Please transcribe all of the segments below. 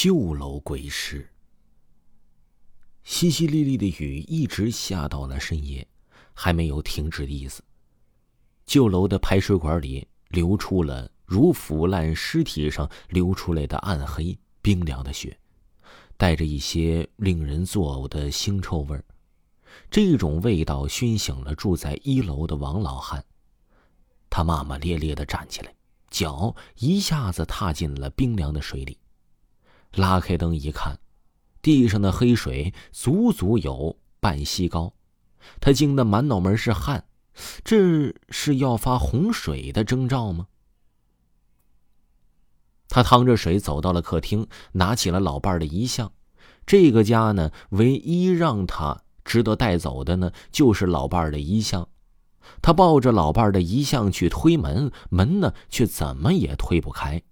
旧楼鬼事。淅淅沥沥的雨一直下到了深夜，还没有停止的意思。旧楼的排水管里流出了如腐烂尸体上流出来的暗黑冰凉的血，带着一些令人作呕的腥臭味儿。这种味道熏醒了住在一楼的王老汉，他骂骂咧咧的站起来，脚一下子踏进了冰凉的水里。拉开灯一看，地上的黑水足足有半膝高，他惊得满脑门是汗，这是要发洪水的征兆吗？他趟着水走到了客厅，拿起了老伴的遗像。这个家呢，唯一让他值得带走的呢，就是老伴的遗像。他抱着老伴的遗像去推门，门呢却怎么也推不开。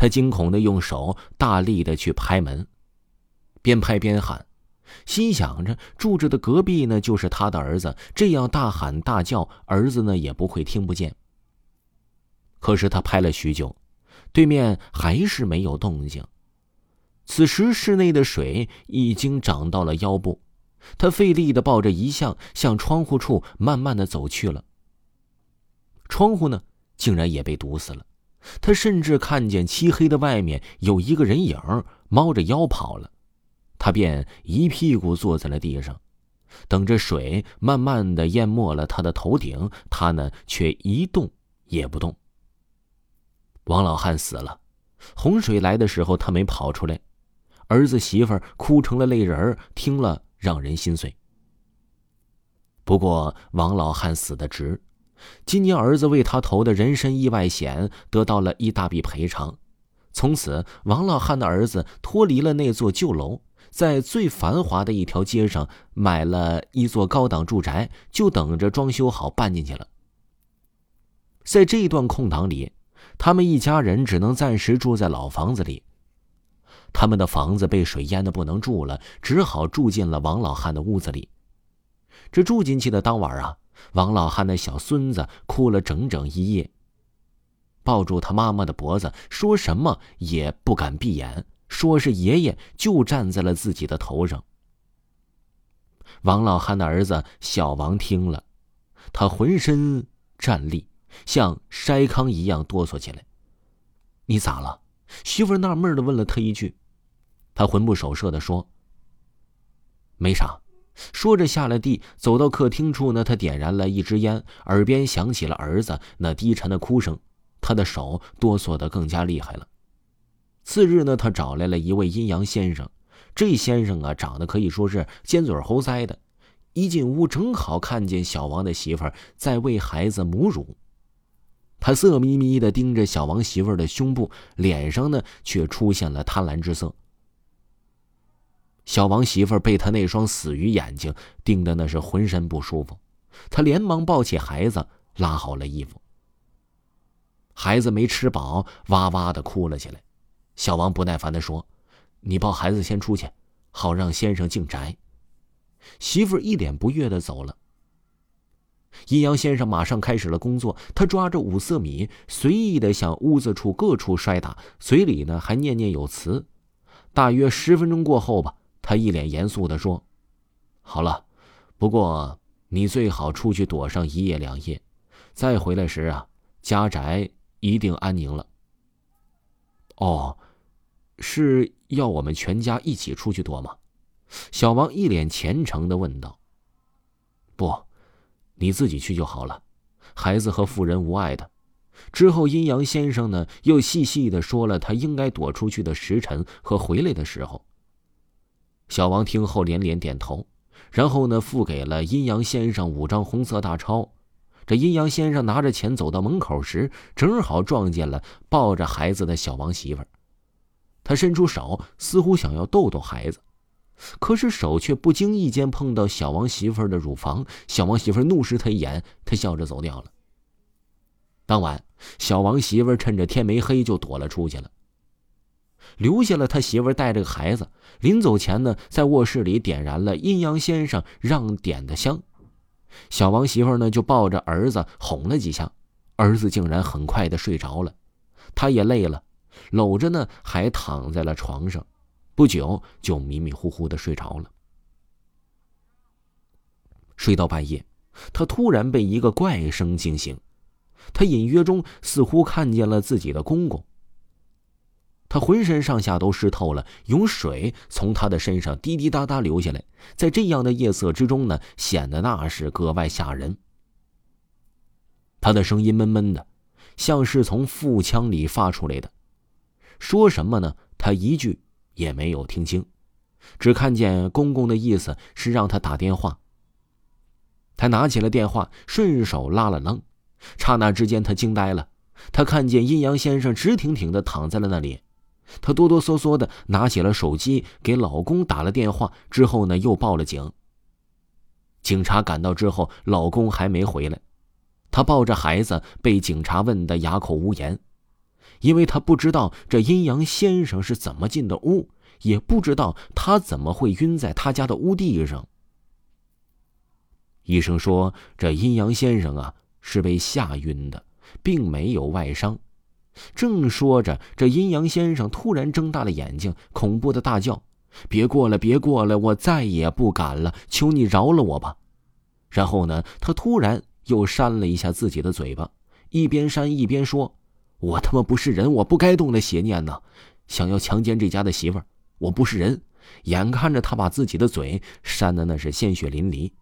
他惊恐的用手大力的去拍门，边拍边喊，心想着住着的隔壁呢就是他的儿子，这样大喊大叫，儿子呢也不会听不见。可是他拍了许久，对面还是没有动静。此时室内的水已经涨到了腰部，他费力的抱着遗像向窗户处慢慢的走去了。窗户呢，竟然也被堵死了。他甚至看见漆黑的外面有一个人影猫着腰跑了，他便一屁股坐在了地上，等着水慢慢的淹没了他的头顶。他呢，却一动也不动。王老汉死了，洪水来的时候他没跑出来，儿子媳妇哭成了泪人听了让人心碎。不过王老汉死的值。今年儿子为他投的人身意外险得到了一大笔赔偿，从此王老汉的儿子脱离了那座旧楼，在最繁华的一条街上买了一座高档住宅，就等着装修好搬进去了。在这一段空档里，他们一家人只能暂时住在老房子里。他们的房子被水淹的不能住了，只好住进了王老汉的屋子里。这住进去的当晚啊。王老汉的小孙子哭了整整一夜，抱住他妈妈的脖子，说什么也不敢闭眼，说是爷爷就站在了自己的头上。王老汉的儿子小王听了，他浑身战栗，像筛糠一样哆嗦起来。你咋了？媳妇纳闷的问了他一句，他魂不守舍的说：“没啥。”说着，下了地，走到客厅处呢。他点燃了一支烟，耳边响起了儿子那低沉的哭声，他的手哆嗦的更加厉害了。次日呢，他找来了一位阴阳先生。这先生啊，长得可以说是尖嘴猴腮的。一进屋，正好看见小王的媳妇儿在喂孩子母乳，他色眯眯的盯着小王媳妇儿的胸部，脸上呢却出现了贪婪之色。小王媳妇被他那双死鱼眼睛盯得那是浑身不舒服，他连忙抱起孩子，拉好了衣服。孩子没吃饱，哇哇的哭了起来。小王不耐烦的说：“你抱孩子先出去，好让先生进宅。”媳妇一脸不悦的走了。阴阳先生马上开始了工作，他抓着五色米，随意的向屋子处各处摔打，嘴里呢还念念有词。大约十分钟过后吧。他一脸严肃的说：“好了，不过你最好出去躲上一夜两夜，再回来时啊，家宅一定安宁了。”哦，是要我们全家一起出去躲吗？小王一脸虔诚的问道。“不，你自己去就好了，孩子和妇人无碍的。”之后，阴阳先生呢又细细的说了他应该躲出去的时辰和回来的时候。小王听后连连点头，然后呢，付给了阴阳先生五张红色大钞。这阴阳先生拿着钱走到门口时，正好撞见了抱着孩子的小王媳妇儿。他伸出手，似乎想要逗逗孩子，可是手却不经意间碰到小王媳妇儿的乳房。小王媳妇儿怒视他一眼，他笑着走掉了。当晚，小王媳妇儿趁着天没黑就躲了出去了。留下了他媳妇带着个孩子，临走前呢，在卧室里点燃了阴阳先生让点的香。小王媳妇呢就抱着儿子哄了几下，儿子竟然很快的睡着了。他也累了，搂着呢还躺在了床上，不久就迷迷糊糊的睡着了。睡到半夜，他突然被一个怪声惊醒，他隐约中似乎看见了自己的公公。他浑身上下都湿透了，有水从他的身上滴滴答答流下来，在这样的夜色之中呢，显得那是格外吓人。他的声音闷闷的，像是从腹腔里发出来的，说什么呢？他一句也没有听清，只看见公公的意思是让他打电话。他拿起了电话，顺手拉了楞，刹那之间他惊呆了，他看见阴阳先生直挺挺的躺在了那里。她哆哆嗦嗦的拿起了手机，给老公打了电话，之后呢又报了警。警察赶到之后，老公还没回来，她抱着孩子被警察问得哑口无言，因为她不知道这阴阳先生是怎么进的屋，也不知道他怎么会晕在他家的屋地上。医生说，这阴阳先生啊是被吓晕的，并没有外伤。正说着，这阴阳先生突然睁大了眼睛，恐怖的大叫：“别过来，别过来！我再也不敢了，求你饶了我吧！”然后呢，他突然又扇了一下自己的嘴巴，一边扇一边说：“我他妈不是人，我不该动那邪念呢！想要强奸这家的媳妇儿，我不是人！”眼看着他把自己的嘴扇的那是鲜血淋漓，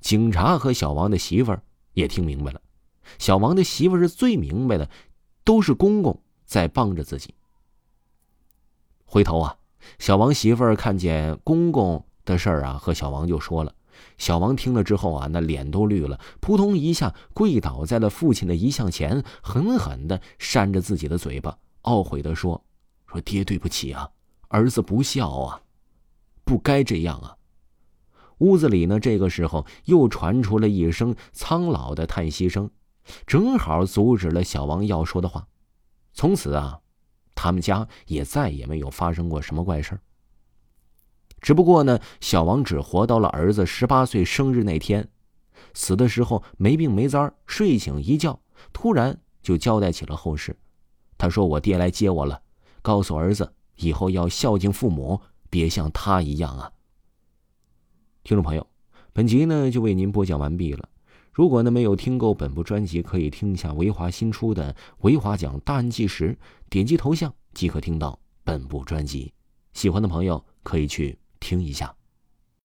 警察和小王的媳妇儿也听明白了，小王的媳妇儿是最明白的。都是公公在帮着自己。回头啊，小王媳妇儿看见公公的事儿啊，和小王就说了。小王听了之后啊，那脸都绿了，扑通一下跪倒在了父亲的遗像前，狠狠的扇着自己的嘴巴，懊悔的说：“说爹对不起啊，儿子不孝啊，不该这样啊。”屋子里呢，这个时候又传出了一声苍老的叹息声。正好阻止了小王要说的话。从此啊，他们家也再也没有发生过什么怪事只不过呢，小王只活到了儿子十八岁生日那天，死的时候没病没灾睡醒一觉，突然就交代起了后事。他说：“我爹来接我了，告诉儿子以后要孝敬父母，别像他一样啊。”听众朋友，本集呢就为您播讲完毕了。如果呢没有听够本部专辑，可以听一下维华新出的《维华讲大案纪实》，点击头像即可听到本部专辑。喜欢的朋友可以去听一下。